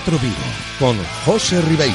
T4 Vigo con José Ribeiro.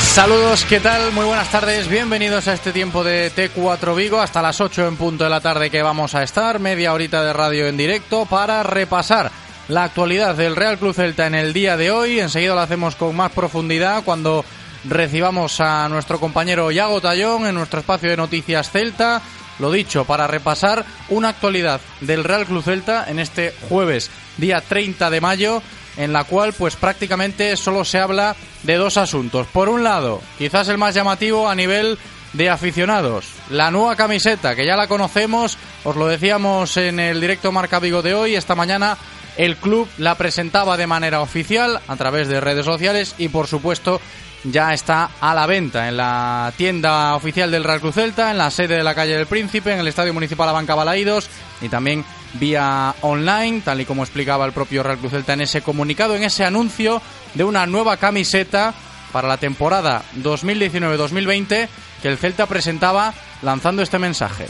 Saludos, ¿qué tal? Muy buenas tardes, bienvenidos a este tiempo de T4 Vigo, hasta las 8 en punto de la tarde que vamos a estar, media horita de radio en directo para repasar la actualidad del Real Club Celta en el día de hoy. Enseguida lo hacemos con más profundidad cuando recibamos a nuestro compañero Yago Tallón en nuestro espacio de noticias Celta lo dicho, para repasar una actualidad del Real Club Celta en este jueves, día 30 de mayo, en la cual pues prácticamente solo se habla de dos asuntos. Por un lado, quizás el más llamativo a nivel de aficionados, la nueva camiseta, que ya la conocemos, os lo decíamos en el directo Marca Vigo de hoy, esta mañana el club la presentaba de manera oficial a través de redes sociales y por supuesto ya está a la venta en la tienda oficial del Real Cruz Celta, en la sede de la calle del Príncipe, en el Estadio Municipal Abanca Balaídos y también vía online, tal y como explicaba el propio Real Cruz Celta en ese comunicado, en ese anuncio de una nueva camiseta para la temporada 2019-2020 que el Celta presentaba lanzando este mensaje.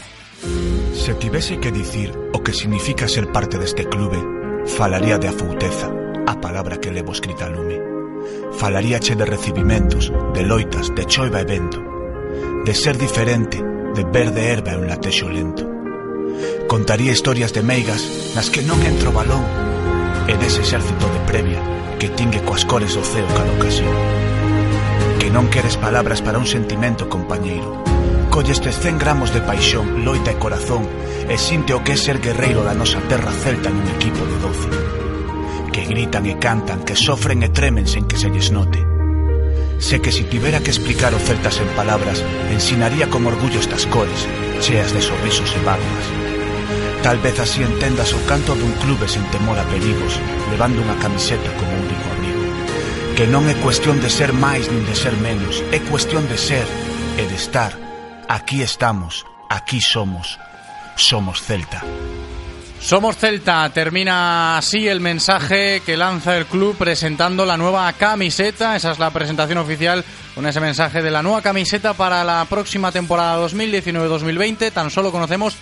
Se tivese que decir o que significa ser parte de este clube, falaría de afouteza, a palabra que levo escrita lume Falaríache de recibimentos, de loitas, de choiva e vento De ser diferente, de verde herba e un latexo lento. Contaría historias de meigas nas que non entro balón E dese exército de previa que tingue coas cores do ceo cada ocasión. Que non queres palabras para un sentimento, compañeiro. Collestes 100 gramos de paixón, loita e corazón E sinte o que é ser guerreiro da nosa terra celta nun equipo de 12 que gritan e cantan, que sofren e tremen sen que se lles note. Sé que si tivera que explicar o Celtas en palabras, ensinaría con orgullo estas cores, cheas de sorrisos e barbas. Tal vez así entendas o canto dun clube sen temor a perigos, levando unha camiseta como único amigo. Que non é cuestión de ser máis nin de ser menos, é cuestión de ser e de estar. Aquí estamos, aquí somos, somos Celta. Somos Celta, termina así el mensaje que lanza el club presentando la nueva camiseta, esa es la presentación oficial con ese mensaje de la nueva camiseta para la próxima temporada 2019-2020, tan solo conocemos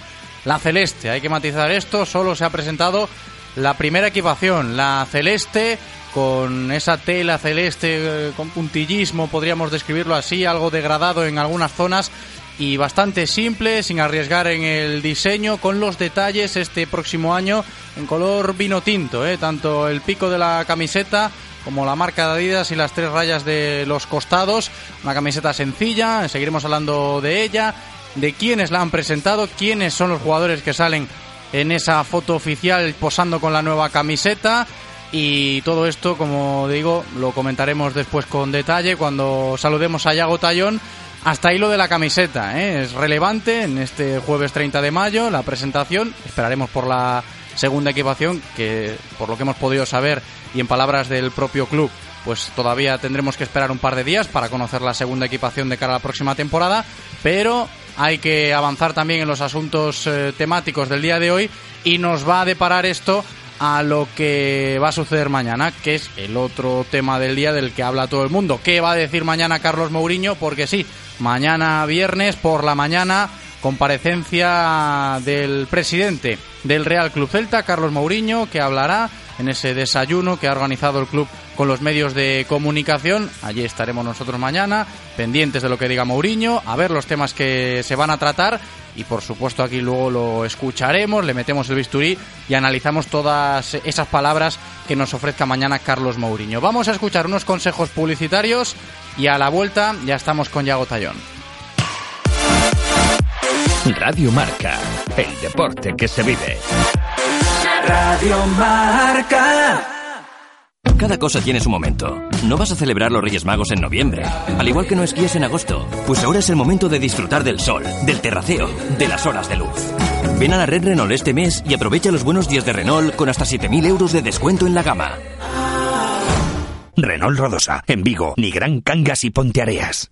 la celeste, hay que matizar esto, solo se ha presentado la primera equipación, la celeste con esa tela celeste eh, con puntillismo, podríamos describirlo así, algo degradado en algunas zonas y bastante simple, sin arriesgar en el diseño, con los detalles este próximo año en color vino tinto, ¿eh? tanto el pico de la camiseta como la marca de Adidas y las tres rayas de los costados. Una camiseta sencilla, seguiremos hablando de ella, de quiénes la han presentado, quiénes son los jugadores que salen en esa foto oficial posando con la nueva camiseta. Y todo esto, como digo, lo comentaremos después con detalle cuando saludemos a Yago Tallón hasta ahí lo de la camiseta, ¿eh? es relevante en este jueves 30 de mayo la presentación. Esperaremos por la segunda equipación, que por lo que hemos podido saber y en palabras del propio club, pues todavía tendremos que esperar un par de días para conocer la segunda equipación de cara a la próxima temporada, pero hay que avanzar también en los asuntos eh, temáticos del día de hoy y nos va a deparar esto a lo que va a suceder mañana, que es el otro tema del día del que habla todo el mundo. ¿Qué va a decir mañana Carlos Mourinho? Porque sí, Mañana viernes por la mañana comparecencia del presidente del Real Club Celta, Carlos Mourinho, que hablará en ese desayuno que ha organizado el club con los medios de comunicación. Allí estaremos nosotros mañana, pendientes de lo que diga Mourinho, a ver los temas que se van a tratar y por supuesto aquí luego lo escucharemos, le metemos el bisturí y analizamos todas esas palabras que nos ofrezca mañana Carlos Mourinho. Vamos a escuchar unos consejos publicitarios y a la vuelta ya estamos con Yago Tallón. Radio Marca, el deporte que se vive. Radio Marca. Cada cosa tiene su momento. No vas a celebrar los Reyes Magos en noviembre, al igual que no esquíes en agosto. Pues ahora es el momento de disfrutar del sol, del terraceo, de las horas de luz. Ven a la red Renault este mes y aprovecha los buenos días de Renault con hasta 7.000 euros de descuento en la gama. Renault Rodosa, en Vigo, ni Gran Cangas y Ponteareas.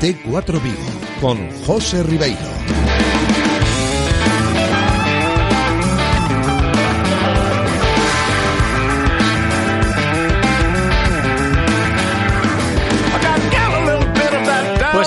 T4 Vigo con José Ribeiro.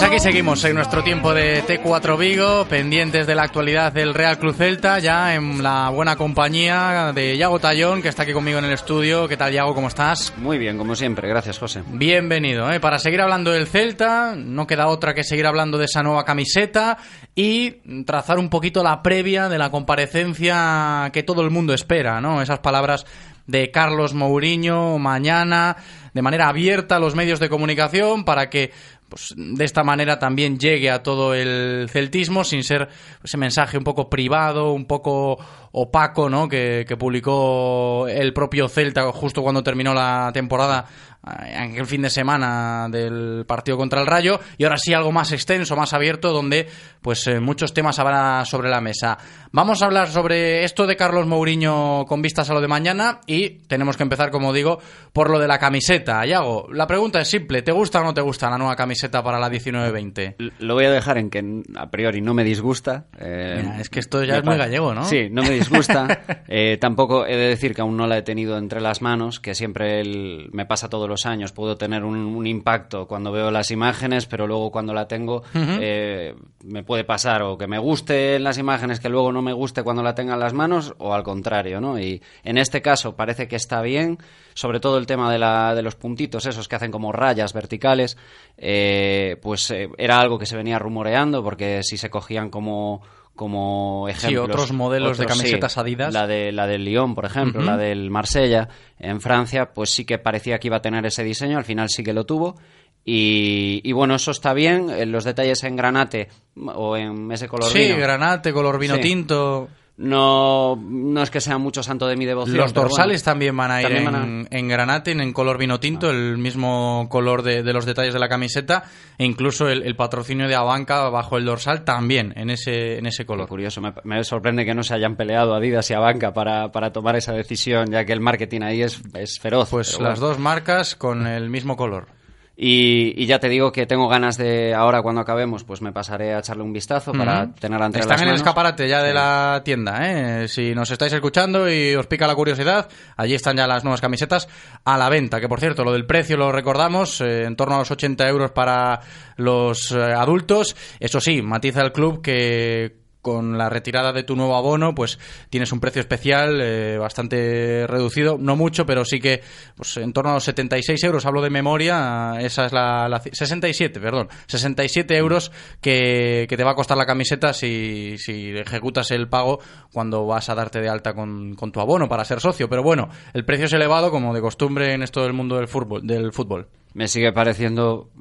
Pues aquí seguimos en nuestro tiempo de T4 Vigo, pendientes de la actualidad del Real Cruz Celta, ya en la buena compañía de Yago Tallón, que está aquí conmigo en el estudio. ¿Qué tal, Yago? ¿Cómo estás? Muy bien, como siempre. Gracias, José. Bienvenido. ¿eh? Para seguir hablando del Celta, no queda otra que seguir hablando de esa nueva camiseta y trazar un poquito la previa de la comparecencia que todo el mundo espera, ¿no? Esas palabras de Carlos Mourinho mañana de manera abierta a los medios de comunicación para que pues, de esta manera también llegue a todo el celtismo sin ser ese mensaje un poco privado, un poco opaco, ¿no? Que, que publicó el propio Celta justo cuando terminó la temporada en aquel fin de semana del partido contra el Rayo y ahora sí algo más extenso, más abierto donde pues eh, muchos temas habrá sobre la mesa. Vamos a hablar sobre esto de Carlos Mourinho con vistas a lo de mañana y tenemos que empezar como digo por lo de la camiseta. Yago, la pregunta es simple, ¿te gusta o no te gusta la nueva camiseta para la 19-20? Lo voy a dejar en que a priori no me disgusta. Eh, Mira, es que esto ya es muy gallego, ¿no? Sí, no me disgusta. Eh, tampoco he de decir que aún no la he tenido entre las manos, que siempre el- me pasa todos los años. Puedo tener un, un impacto cuando veo las imágenes, pero luego cuando la tengo eh, me puede pasar o que me guste las imágenes, que luego no me guste cuando la tenga en las manos, o al contrario, ¿no? Y en este caso parece que está bien, sobre todo el tema de, la, de los puntitos, esos que hacen como rayas verticales, eh, pues eh, era algo que se venía rumoreando, porque si se cogían como como ejemplos otros modelos de sí. camisetas Adidas. la de la del Lyon por ejemplo la del Marsella en Francia pues sí que parecía que iba a tener ese diseño al final sí que lo tuvo y, y bueno eso está bien Eh, los detalles en granate o en ese color Sí, vino granate, color vino Sí. tinto. No no es que sea mucho santo de mi devoción Los dorsales bueno, también van a ir en, van a- en granate, en, color vino tinto, el mismo color de, de los detalles de la camiseta, e incluso el, el patrocinio de Abanca bajo el dorsal también en ese, en ese color. curioso me, me sorprende que no se hayan peleado Adidas y Abanca para, para tomar esa decisión ya que el marketing ahí es, es feroz Pues las bueno. dos marcas con el mismo color. Y, y ya te digo que tengo ganas de, ahora cuando acabemos, pues me pasaré a echarle un vistazo para Ujú. tenerla entre Están las en el escaparate ya de Sí. la tienda, ¿eh? Si nos estáis escuchando y os pica la curiosidad, allí están ya las nuevas camisetas a la venta. Que por cierto, lo del precio lo recordamos, eh, en torno a los 80 euros para los eh, adultos. Eso sí, matiza el club que con la retirada de tu nuevo abono, pues tienes un precio especial eh, bastante reducido, no mucho, pero sí que pues en torno a los 76 euros, hablo de memoria, esa es la, la ci- 67, perdón, 67 euros que, te va a costar la camiseta si, ejecutas el pago cuando vas a darte de alta con, con tu abono para ser socio, pero bueno, el precio es elevado como de costumbre en esto del mundo del fútbol. Del fútbol. Me sigue pareciendo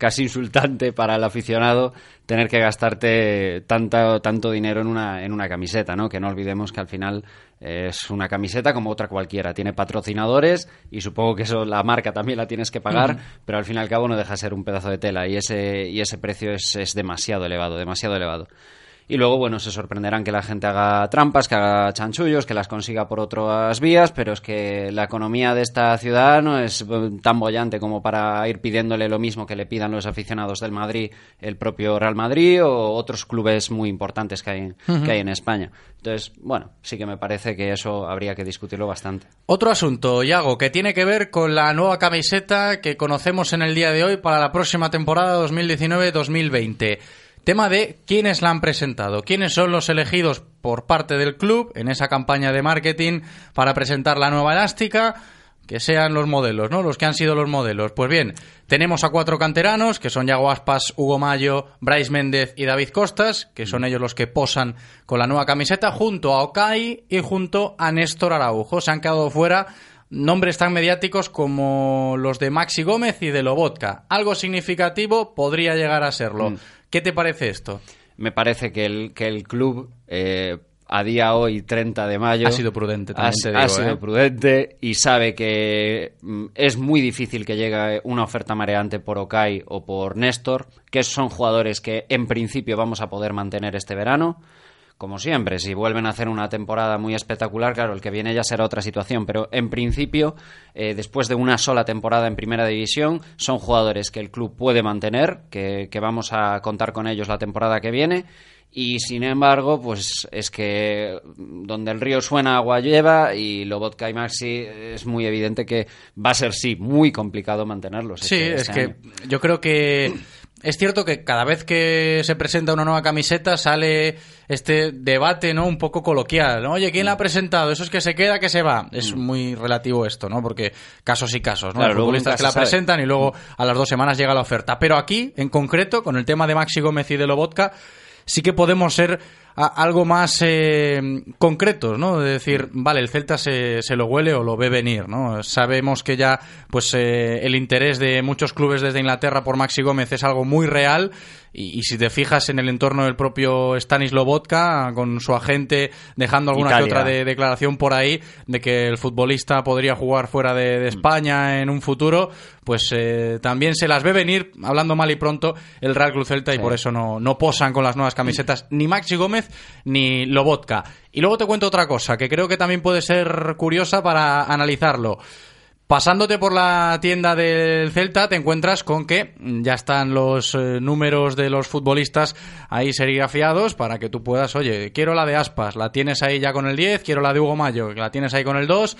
casi insultante para el aficionado tener que gastarte tanta, tanto dinero en una, en una camiseta, ¿no? Que no olvidemos que al final es una camiseta como otra cualquiera. Tiene patrocinadores y supongo que eso la marca también la tienes que pagar, pero al fin y al cabo no deja de ser un pedazo de tela y ese, y ese precio es, es demasiado elevado, demasiado elevado. Y luego, bueno, se sorprenderán que la gente haga trampas, que haga chanchullos, que las consiga por otras vías, pero es que la economía de esta ciudad no es eh, tan bollante como para ir pidiéndole lo mismo que le pidan los aficionados del Madrid, el propio Real Madrid o otros clubes muy importantes que hay, que hay en España. Entonces, bueno, sí que me parece que eso habría que discutirlo bastante. Otro asunto, Iago, que tiene que ver con la nueva camiseta que conocemos en el día de hoy para la próxima temporada 2019-2020. Tema de quiénes la han presentado, quiénes son los elegidos por parte del club en esa campaña de marketing para presentar la nueva elástica, que sean los modelos, ¿no? Los que han sido los modelos. Pues bien, tenemos a cuatro canteranos, que son Yago Aspas, Hugo Mayo, Bryce Méndez y David Costas, que son ellos los que posan con la nueva camiseta, junto a Okai y junto a Néstor Araujo. Se han quedado fuera nombres tan mediáticos como los de Maxi Gómez y de Lobotka. Algo significativo podría llegar a serlo. Mm. ¿Qué te parece esto? Me parece que el, que el club, eh, a día hoy, 30 de mayo... Ha sido prudente, ha, también ha sido ¿eh? prudente y sabe que mm, es muy difícil que llegue una oferta mareante por Okai o por Néstor, que son jugadores que en principio vamos a poder mantener este verano. Como siempre, si vuelven a hacer una temporada muy espectacular, claro, el que viene ya será otra situación. Pero en principio, eh, después de una sola temporada en primera división, son jugadores que el club puede mantener, que, que vamos a contar con ellos la temporada que viene. Y sin embargo, pues es que donde el río suena, agua lleva. Y Lobotka y Maxi es muy evidente que va a ser, sí, muy complicado mantenerlos. Sí, este- es este que yo creo que es cierto que cada vez que se presenta una nueva camiseta sale este debate, ¿no? Un poco coloquial, ¿no? Oye, ¿quién Mm. la ha presentado? Eso es que se queda, que se va. Es muy relativo esto, ¿no? Porque casos y casos, ¿no? Claro, luego futbolistas que la sabe. presentan y luego a las dos semanas llega la oferta. Pero aquí, en concreto, con el tema de Maxi Gómez y de Lobotka, sí que podemos ser a- algo más eh, concretos, ¿no? De decir, vale, el Celta se, se lo huele o lo ve venir, ¿no? Sabemos que ya, pues, eh, el interés de muchos clubes desde Inglaterra por Maxi Gómez es algo muy real y, y si te fijas en el entorno del propio Stanis Lobotka, con su agente dejando alguna que otra de- declaración por ahí de que el futbolista podría jugar fuera de, Mm. de España en un futuro, pues eh, también se las ve venir, hablando mal y pronto, el Real Club Celta y por eso no, no posan con las nuevas camisetas ni Maxi Gómez ni Lobotka. Y luego te cuento otra cosa que creo que también puede ser curiosa para analizarlo. Pasándote por la tienda del Celta, te encuentras con que ya están los eh, números de los futbolistas ahí serigrafiados para que tú puedas, oye, quiero la de Aspas, la tienes ahí ya con el 10, quiero la de Hugo Mayo, la tienes ahí con el 2,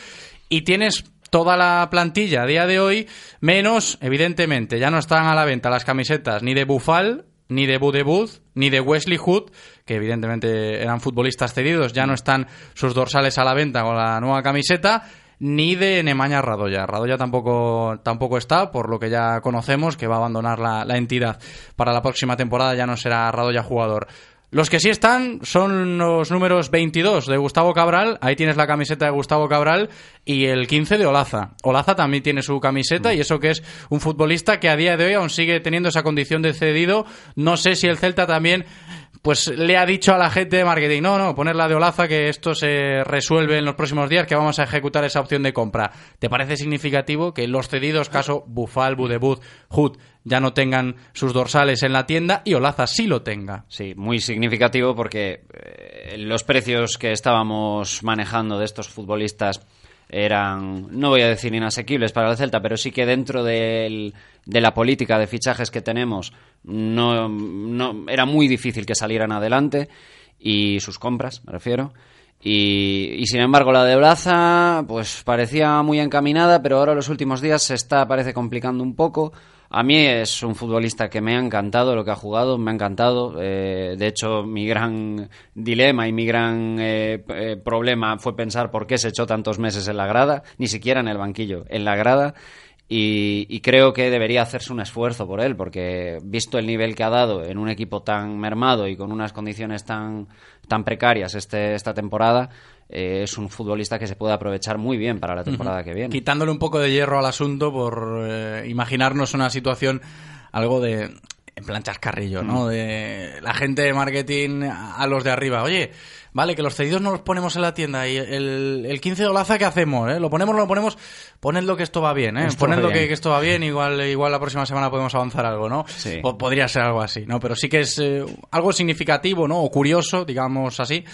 y tienes toda la plantilla a día de hoy, menos, evidentemente, ya no están a la venta las camisetas ni de Bufal, ni de Budebud, ni de Wesley Hood, que evidentemente eran futbolistas cedidos, ya no están sus dorsales a la venta con la nueva camiseta, ni de Nemaña Radoya. Radoya tampoco, tampoco está, por lo que ya conocemos, que va a abandonar la, la entidad. Para la próxima temporada ya no será Radoya jugador. Los que sí están son los números 22 de Gustavo Cabral, ahí tienes la camiseta de Gustavo Cabral, y el 15 de Olaza. Olaza también tiene su camiseta y eso que es un futbolista que a día de hoy aún sigue teniendo esa condición de cedido. No sé si el Celta también pues le ha dicho a la gente de marketing, no, no, ponerla de Olaza que esto se resuelve en los próximos días, que vamos a ejecutar esa opción de compra. ¿Te parece significativo que los cedidos, caso Bufal, Budebut, Hood, ya no tengan sus dorsales en la tienda y Olaza sí lo tenga? Sí, muy significativo porque eh, los precios que estábamos manejando de estos futbolistas eran, no voy a decir inasequibles para el Celta, pero sí que dentro del- de la política de fichajes que tenemos no, no era muy difícil que salieran adelante y sus compras, me refiero. Y, y, sin embargo la de Braza pues parecía muy encaminada, pero ahora los últimos días se está parece complicando un poco. A mí es un futbolista que me ha encantado lo que ha jugado, me ha encantado. Eh, de hecho, mi gran dilema y mi gran eh, eh, problema fue pensar por qué se echó tantos meses en la grada, ni siquiera en el banquillo, en la grada. Y, y creo que debería hacerse un esfuerzo por él, porque visto el nivel que ha dado en un equipo tan mermado y con unas condiciones tan, tan precarias este, esta temporada, eh, es un futbolista que se puede aprovechar muy bien para la temporada que viene. Quitándole un poco de hierro al asunto por eh, imaginarnos una situación algo de en plan chascarrillo, ¿no? De la gente de marketing a los de arriba. Oye, Vale, que los cedidos no los ponemos en la tienda y el, el 15 de Olaza, ¿qué hacemos? Eh? Lo ponemos, lo ponemos, ponedlo que esto va bien, ¿eh? Esto ponedlo que, bien. que esto va bien, igual, igual la próxima semana podemos avanzar algo, ¿no? Sí. O podría ser algo así, ¿no? Pero sí que es eh, algo significativo, ¿no? O curioso, digamos así,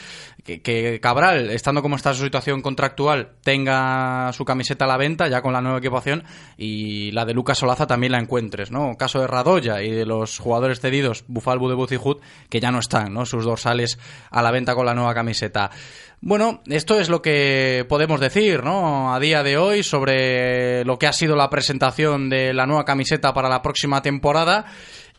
que, que Cabral, estando como está su situación contractual, tenga su camiseta a la venta ya con la nueva equipación y la de Lucas Solaza también la encuentres, ¿no? Caso de Radoya y de los jugadores cedidos, Bufal, Budebuz y Hood, que ya no están, ¿no? Sus dorsales a la venta con la nueva camiseta. Bueno, esto es lo que podemos decir, ¿no? A día de hoy sobre lo que ha sido la presentación de la nueva camiseta para la próxima temporada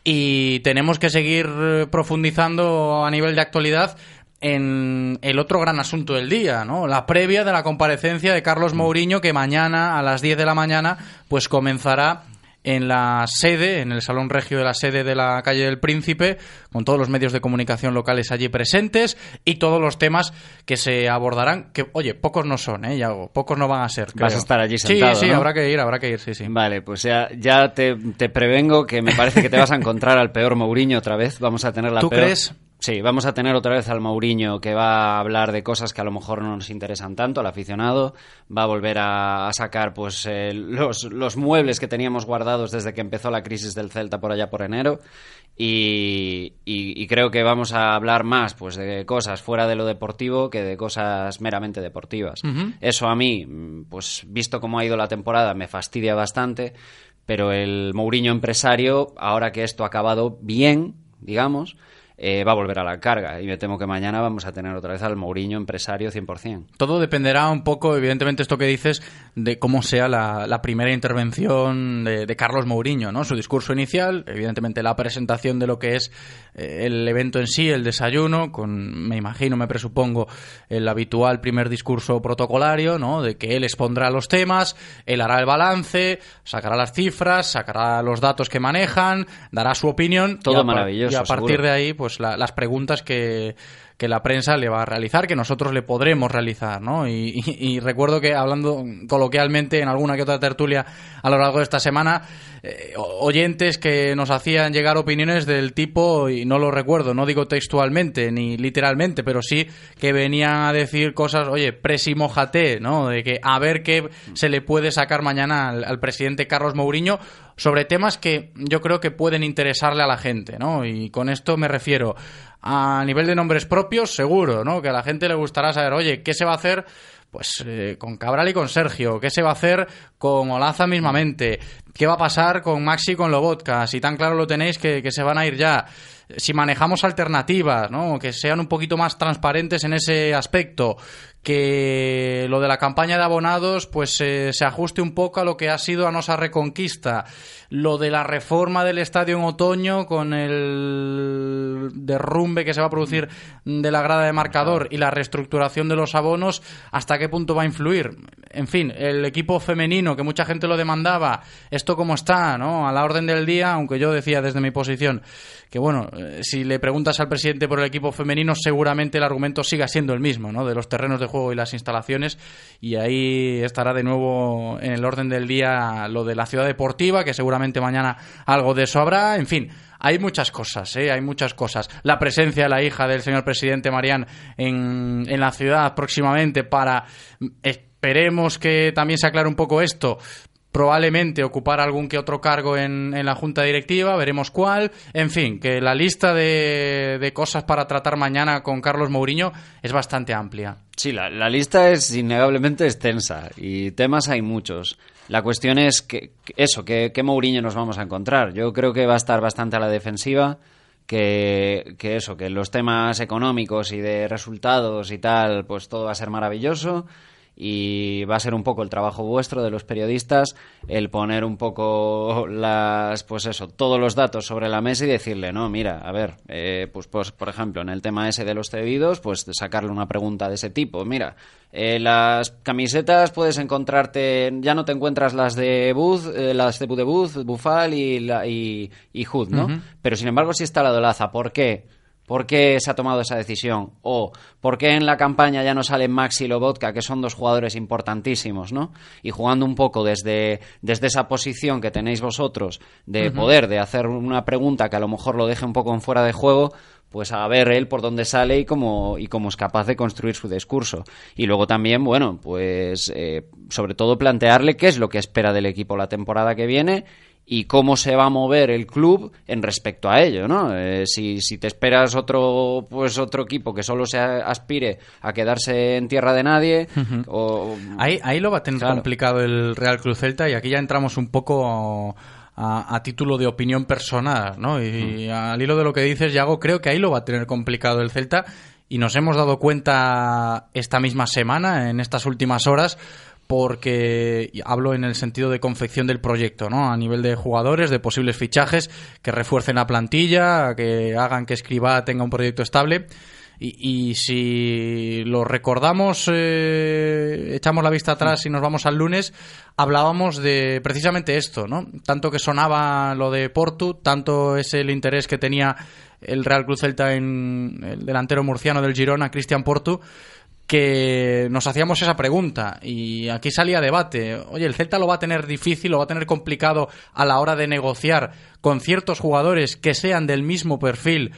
y tenemos que seguir profundizando a nivel de actualidad en el otro gran asunto del día, ¿no? La previa de la comparecencia de Carlos Mourinho que mañana a las 10 de la mañana pues comenzará en la sede, en el Salón Regio de la sede de la calle del Príncipe, con todos los medios de comunicación locales allí presentes y todos los temas que se abordarán, que, oye, pocos no son, ¿eh, Yago? Pocos no van a ser. Vas a estar allí sentado, Sí, sí, ¿no? habrá que ir, habrá que ir, sí, sí. Vale, pues ya, ya te, te prevengo que me parece que te vas a encontrar al peor Mourinho otra vez. Vamos a tener la ¿Tú peor- crees? Sí, vamos a tener otra vez al Mourinho que va a hablar de cosas que a lo mejor no nos interesan tanto al aficionado. Va a volver a, a sacar pues eh, los, los muebles que teníamos guardados desde que empezó la crisis del Celta por allá por enero. Y, y- y creo que vamos a hablar más pues de cosas fuera de lo deportivo que de cosas meramente deportivas. Eso a mí, pues visto cómo ha ido la temporada, me fastidia bastante. Pero el Mourinho empresario, ahora que esto ha acabado bien, digamos, eh, va a volver a la carga. Y me temo que mañana vamos a tener otra vez al Mourinho empresario 100%. Todo dependerá un poco, evidentemente, esto que dices, de cómo sea la, la primera intervención de, de Carlos Mourinho, ¿no? Su discurso inicial, evidentemente la presentación de lo que es eh, el evento en sí, el desayuno, con, me imagino, me presupongo, el habitual primer discurso protocolario, ¿no? De que él expondrá los temas, él hará el balance, sacará las cifras, sacará los datos que manejan, dará su opinión. Todo y a maravilloso, Y a partir seguro. de ahí, pues la- las preguntas que, que la prensa le va a realizar, que nosotros le podremos realizar, ¿no? Y, recuerdo que hablando coloquialmente en alguna que otra tertulia a lo largo de esta semana, eh, oyentes que nos hacían llegar opiniones del tipo, y no lo recuerdo, no digo textualmente ni literalmente, pero sí que venían a decir cosas, oye, presimójate, ¿no? De que a ver qué se le puede sacar mañana al, al presidente Carlos Mourinho sobre temas que yo creo que pueden interesarle a la gente, ¿no? Y con esto me refiero a nivel de nombres propios, seguro, ¿no? Que a la gente le gustará saber, oye, ¿qué se va a hacer? Pues eh, con Cabral y con Sergio, ¿qué se va a hacer con Olaza mismamente? ¿Qué va a pasar con Maxi y con Lobotka? Si tan claro lo tenéis que, que se van a ir ya. Si manejamos alternativas, ¿no? Que sean un poquito más transparentes en ese aspecto. Que lo de la campaña de abonados, pues eh, se ajuste un poco a lo que ha sido Anosa Reconquista. Lo de la reforma del estadio en otoño con el derrumbe que se va a producir de la grada de marcador y la reestructuración de los abonos, ¿hasta qué punto va a influir? En fin, el equipo femenino, que mucha gente lo demandaba, esto como está, ¿no? A la orden del día, aunque yo decía desde mi posición que, bueno, eh, si le preguntas al presidente por el equipo femenino, seguramente el argumento siga siendo el mismo, ¿no? De los terrenos de juego y las instalaciones, y ahí estará de nuevo en el orden del día lo de la ciudad deportiva, que seguramente mañana algo de eso habrá, en fin. Hay muchas cosas, ¿eh? hay muchas cosas. La presencia de la hija del señor presidente Marián en, en la ciudad próximamente para, esperemos que también se aclare un poco esto, probablemente ocupar algún que otro cargo en, en la junta directiva, veremos cuál. En fin, que la lista de, de cosas para tratar mañana con Carlos Mourinho es bastante amplia. Sí, la, la lista es innegablemente extensa y temas hay muchos. La cuestión es que, que eso, que, qué Mourinho nos vamos a encontrar. Yo creo que va a estar bastante a la defensiva, que, que eso, que los temas económicos y de resultados y tal, pues todo va a ser maravilloso y va a ser un poco el trabajo vuestro de los periodistas el poner un poco las pues eso todos los datos sobre la mesa y decirle no mira a ver eh, pues, pues por ejemplo en el tema ese de los cedidos pues sacarle una pregunta de ese tipo. Mira eh, las camisetas puedes encontrarte ya no te encuentras las de Booth eh, las de Budebuz Bufal y la, y, y Hood no pero sin embargo sí está la de Olaza ¿por qué? ¿Por qué se ha tomado esa decisión? O ¿por qué en la campaña ya no salen Maxi y Lobotka, que son dos jugadores importantísimos, ¿no? Y jugando un poco desde, desde esa posición que tenéis vosotros de poder, de hacer una pregunta que a lo mejor lo deje un poco en fuera de juego, pues a ver él por dónde sale y cómo, y cómo es capaz de construir su discurso. Y luego también, bueno, pues eh, sobre todo plantearle qué es lo que espera del equipo la temporada que viene y cómo se va a mover el club en respecto a ello, ¿no? Eh, si, si, te esperas otro pues otro equipo que solo se aspire a quedarse en tierra de nadie o... ahí, ahí lo va a tener complicado el Real Cruz Celta y aquí ya entramos un poco a, título de opinión personal, ¿no? Y, al hilo de lo que dices, Yago, creo que ahí lo va a tener complicado el Celta y nos hemos dado cuenta esta misma semana, en estas últimas horas, porque hablo en el sentido de confección del proyecto, ¿no? A nivel de jugadores, de posibles fichajes que refuercen la plantilla, que hagan que Escribá tenga un proyecto estable. Y, si lo recordamos, eh, echamos la vista atrás y nos vamos al lunes, hablábamos de precisamente esto, ¿no? Tanto que sonaba lo de Portu, tanto es el interés que tenía el Real Cruz Celta en el delantero murciano del Girona, Cristian Portu, que nos hacíamos esa pregunta y aquí salía debate. Oye, el Celta lo va a tener difícil, lo va a tener complicado a la hora de negociar con ciertos jugadores que sean del mismo perfil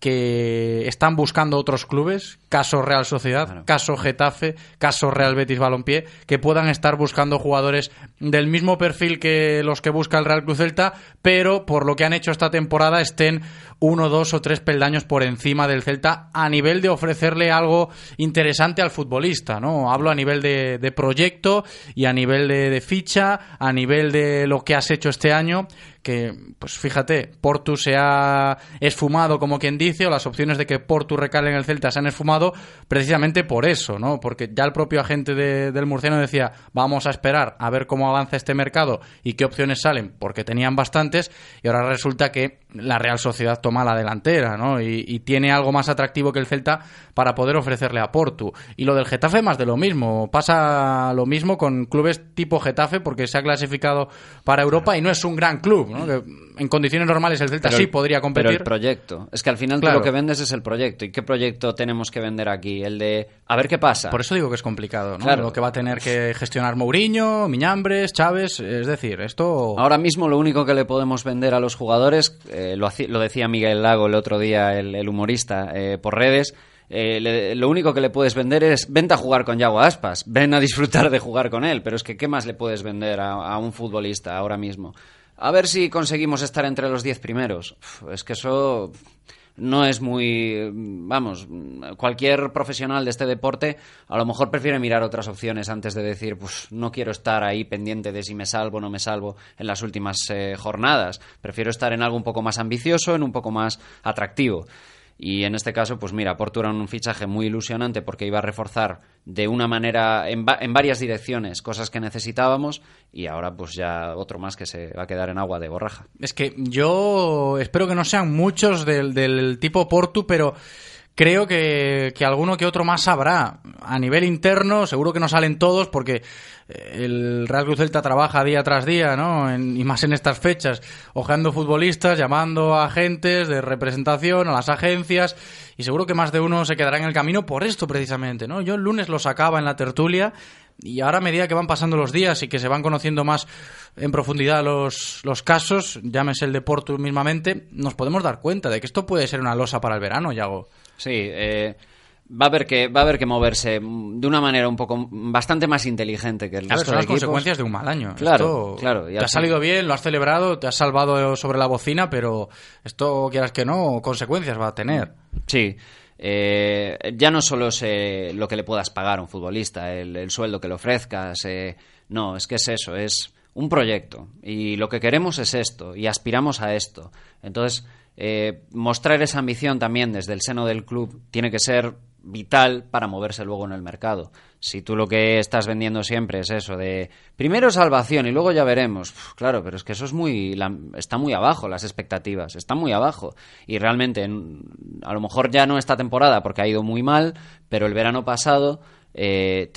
que están buscando otros clubes, caso Real Sociedad, caso Getafe, caso Real Betis Balompié, que puedan estar buscando jugadores del mismo perfil que los que busca el Real Cruz Celta, pero por lo que han hecho esta temporada estén uno, dos o tres peldaños por encima del Celta a nivel de ofrecerle algo interesante al futbolista, ¿no? Hablo a nivel de, proyecto y a nivel de, de ficha, a nivel de lo que has hecho este año que, pues fíjate, Portu se ha esfumado, como quien dice, o las opciones de que Portu recale en el Celta se han esfumado precisamente por eso, ¿no? Porque ya el propio agente del murciano decía, vamos a esperar a ver cómo avanza este mercado y qué opciones salen, porque tenían bastantes, y ahora resulta que la Real Sociedad toma la delantera, ¿no? Y, tiene algo más atractivo que el Celta para poder ofrecerle a Portu. Y lo del Getafe más de lo mismo. Pasa lo mismo con clubes tipo Getafe porque se ha clasificado para Europa y no es un gran club, ¿no? Que en condiciones normales el Celta sí podría competir. Pero el proyecto. Es que al final lo que vendes es el proyecto. ¿Y qué proyecto tenemos que vender aquí? El de a ver qué pasa. Por eso digo que es complicado, ¿no? Claro. Lo que va a tener que gestionar Mourinho, Miñambres, Chávez. Es decir, esto. Ahora mismo lo único que le podemos vender a los jugadores, eh, lo, lo, decía Miguel Lago el otro día, el, humorista, eh, por redes. Eh, lo único que le puedes vender es vente a jugar con Yago Aspas, ven a disfrutar de jugar con él, pero es que ¿qué más le puedes vender a un futbolista ahora mismo? A ver si conseguimos estar entre los diez primeros. es que eso no es muy. Vamos, cualquier profesional de este deporte a lo mejor prefiere mirar otras opciones antes de decir, pues no quiero estar ahí pendiente de si me salvo o no me salvo en las últimas eh, jornadas. Prefiero estar en algo un poco más ambicioso, en un poco más atractivo. Y en este caso, pues mira, Porto era un fichaje muy ilusionante porque iba a reforzar de una manera, en, en, varias direcciones, cosas que necesitábamos y ahora pues ya otro más que se va a quedar en agua de borraja. Es que yo espero que no sean muchos del, del tipo Portu, pero creo que, que, alguno que otro más habrá. A nivel interno, seguro que no salen todos porque eh, el Real Cruz Celta trabaja día tras día, ¿no? y más en estas fechas, ojeando futbolistas, llamando a agentes de representación, a las agencias, y seguro que más de uno se quedará en el camino por esto precisamente, ¿no? Yo el lunes lo sacaba en la tertulia y ahora a medida que van pasando los días y que se van conociendo más en profundidad los, los casos, llámese el de Porto mismamente, nos podemos dar cuenta de que esto puede ser una losa para el verano, Yago. Sí, eh, va a haber que va a haber que moverse de una manera un poco bastante más inteligente que el resto son las consecuencias de un mal año. Claro, claro. te ha salido bien, lo has celebrado, te has salvado sobre la bocina, pero esto quieras que no, consecuencias va a tener. Sí. Eh, ya no solo es lo que le puedas pagar a un futbolista, el, sueldo que le ofrezcas, eh, no, es que es eso, es un proyecto y lo que queremos es esto y aspiramos a esto. Entonces, eh, mostrar esa ambición también desde el seno del club tiene que ser vital para moverse luego en el mercado. Si tú lo que estás vendiendo siempre es eso de primero salvación y luego ya veremos, claro, pero es que eso es muy está muy abajo las expectativas, está muy abajo. Y realmente a lo mejor ya no esta temporada porque ha ido muy mal, pero el verano pasado eh,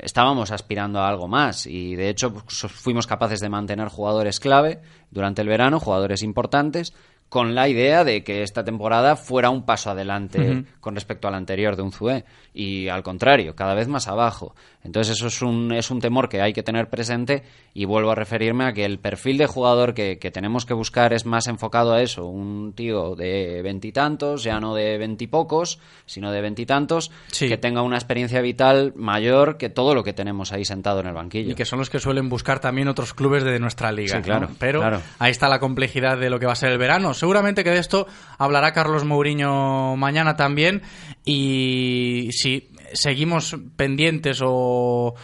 estábamos aspirando a algo más. Y de hecho fuimos capaces de mantener jugadores clave durante el verano, jugadores importantes con la idea de que esta temporada fuera un paso adelante con respecto al anterior de un Zue y al contrario, cada vez más abajo. Entonces eso es un, es un temor que hay que tener presente y vuelvo a referirme a que el perfil de jugador que, tenemos que buscar es más enfocado a eso, un tío de veintitantos, ya no de veintipocos, sino de veintitantos, que tenga una experiencia vital mayor que todo lo que tenemos ahí sentado en el banquillo. Y que son los que suelen buscar también otros clubes de nuestra liga. Sí, claro. Pero ahí está la complejidad de lo que va a ser el verano. Seguramente que de esto hablará Carlos Mourinho mañana también. Y si seguimos pendientes o,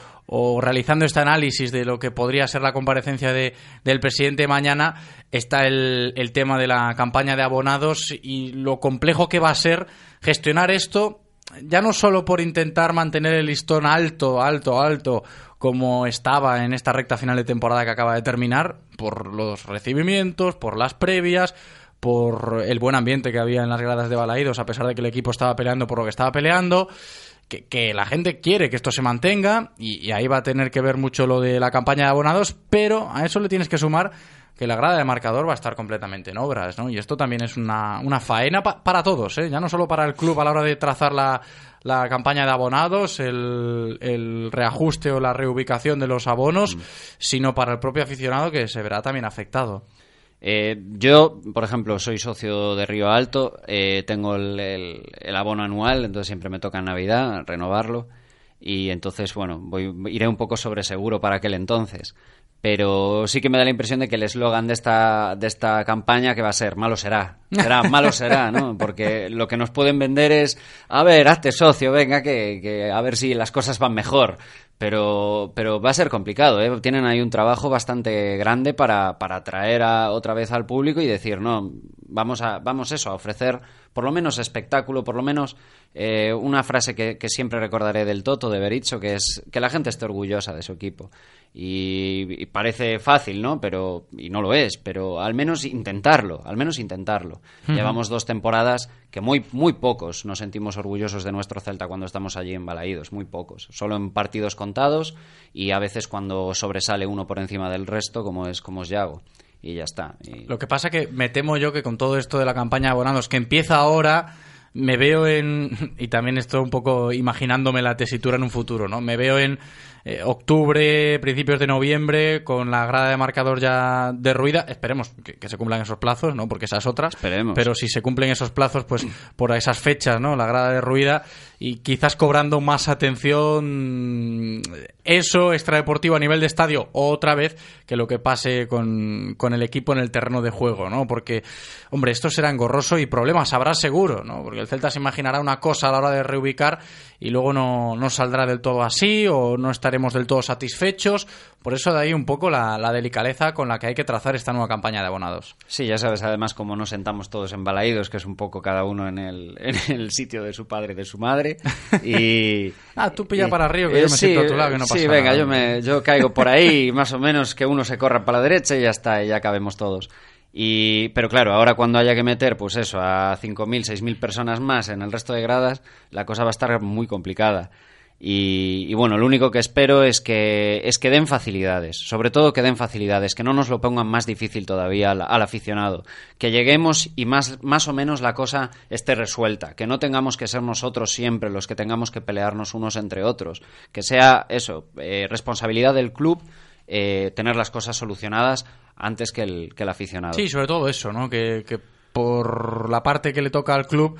realizando este análisis de lo que podría ser la comparecencia de, del presidente mañana, está el, el, tema de la campaña de abonados y lo complejo que va a ser gestionar esto, ya no solo por intentar mantener el listón alto, alto, alto, como estaba en esta recta final de temporada que acaba de terminar, por los recibimientos, por las previas, por el buen ambiente que había en las gradas de Balaídos, a pesar de que el equipo estaba peleando por lo que estaba peleando. Que, la gente quiere que esto se mantenga y, ahí va a tener que ver mucho lo de la campaña de abonados, pero a eso le tienes que sumar que la grada de marcador va a estar completamente en obras, ¿no? Y esto también es una, una faena para todos, ¿eh? Ya no solo para el club a la hora de trazar la, la campaña de abonados, el, el, reajuste o la reubicación de los abonos, mm. sino para el propio aficionado que se verá también afectado. Eh, yo, por ejemplo, soy socio de Río Alto, eh, tengo el, abono anual, entonces siempre me toca en Navidad renovarlo y entonces, bueno, voy, iré un poco sobre seguro para aquel entonces. Pero sí que me da la impresión de que el eslogan de esta, de esta campaña que va a ser malo será, será, malo será, ¿no? Porque lo que nos pueden vender es, a ver, hazte socio, venga, que, que a ver si las cosas van mejor pero, pero va a ser complicado. ¿eh? Tienen ahí un trabajo bastante grande para, para atraer a, otra vez al público y decir, no, vamos a, vamos eso, a ofrecer por lo menos espectáculo, por lo menos eh, una frase que, que, siempre recordaré del Toto, de Bericho, que es que la gente esté orgullosa de su equipo. Y, parece fácil, ¿no? Pero, y no lo es, pero al menos intentarlo, al menos intentarlo. Llevamos dos temporadas que muy, muy pocos nos sentimos orgullosos de nuestro Celta cuando estamos allí en Balaídos, muy pocos. Solo en partidos contados y a veces cuando sobresale uno por encima del resto, como es, como es Yago y ya está. Lo que pasa que me temo yo que con todo esto de la campaña de abonados que empieza ahora, me veo en, y también estoy un poco imaginándome la tesitura en un futuro, ¿no? Me veo en eh, octubre, principios de noviembre, con la grada de marcador ya derruida. Esperemos que, se cumplan esos plazos, ¿no? Porque esas otras. Esperemos. Pero si se cumplen esos plazos, pues por esas fechas, ¿no? La grada derruida y quizás cobrando más atención eso extradeportivo a nivel de estadio otra vez que lo que pase con, con el equipo en el terreno de juego, ¿no? Porque, hombre, esto será engorroso y problemas habrá seguro, ¿no? Porque el Celta se imaginará una cosa a la hora de reubicar y luego no, no saldrá del todo así o no estaremos del todo satisfechos. Por eso de ahí un poco la, delicadeza con la que hay que trazar esta nueva campaña de abonados. Sí, ya sabes además cómo nos sentamos todos embalaídos, que es un poco cada uno en el, en el sitio de su padre y de su madre. Y, ah, tú pilla para arriba, que yo me siento a tu lado, que no pasa Sí, venga, yo, me, yo caigo por ahí, más o menos que uno se corra para la derecha y ya está, y ya cabemos todos. Y, pero claro, ahora cuando haya que meter, pues eso, a 5.000, 6.000 personas más en el resto de gradas, la cosa va a estar muy complicada. Y, bueno, lo único que espero es que, es que den facilidades, sobre todo que den facilidades, que no nos lo pongan más difícil todavía al, aficionado, que lleguemos y más, más o menos la cosa esté resuelta, que no tengamos que ser nosotros siempre los que tengamos que pelearnos unos entre otros, que sea eso, eh, responsabilidad del club eh, tener las cosas solucionadas antes que el, que el aficionado. Sí, sobre todo eso, ¿no? Que, que por la parte que le toca al club,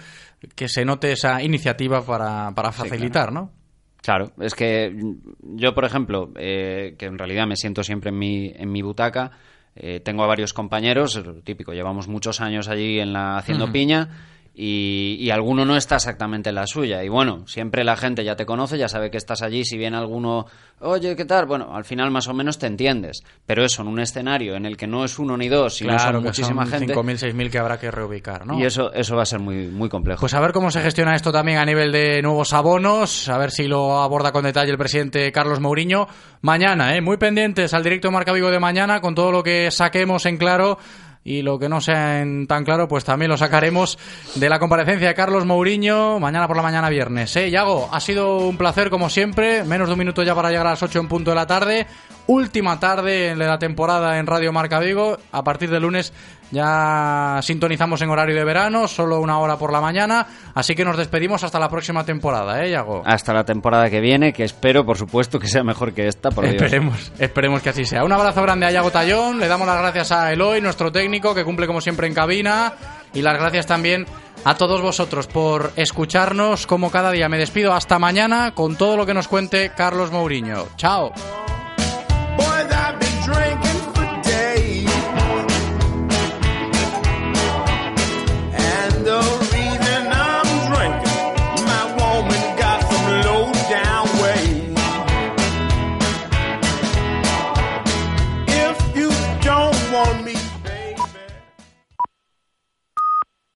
que se note esa iniciativa para, para facilitar, ¿no? Claro, es que yo, por ejemplo, eh, que en realidad me siento siempre en mi, en mi butaca, eh, tengo a varios compañeros, típico, llevamos muchos años allí en la haciendo piña y, alguno no está exactamente en la suya. Y bueno, siempre la gente ya te conoce, ya sabe que estás allí. Si viene alguno, oye, ¿qué tal? Bueno, al final más o menos te entiendes. Pero eso, en un escenario en el que no es uno ni dos, sino son muchísima gente. 5.000, 6.000 que habrá que reubicar, ¿no? Y eso, eso va a ser muy, muy complejo. Pues a ver cómo se gestiona esto también a nivel de nuevos abonos, a ver si lo aborda con detalle el presidente Carlos Mourinho. Mañana, ¿eh? Muy pendientes al directo Marca Vigo de mañana con todo lo que saquemos en claro y lo que no sea tan claro, pues también lo sacaremos de la comparecencia de Carlos Mourinho mañana por la mañana viernes. ¿eh? Yago, ha sido un placer como siempre, menos de un minuto ya para llegar a las 8 en punto de la tarde. Última tarde de la temporada en Radio Marca Vigo. A partir de lunes Ya sintonizamos en horario de verano, solo una hora por la mañana. Así que nos despedimos hasta la próxima temporada, ¿eh, Yago? Hasta la temporada que viene, que espero, por supuesto, que sea mejor que esta, por Dios. Esperemos, esperemos que así sea. Un abrazo grande a Yago Tallón. Le damos las gracias a Eloy, nuestro técnico, que cumple como siempre en cabina. Y las gracias también a todos vosotros por escucharnos como cada día. Me despido hasta mañana con todo lo que nos cuente Carlos Mourinho. Chao. Boy,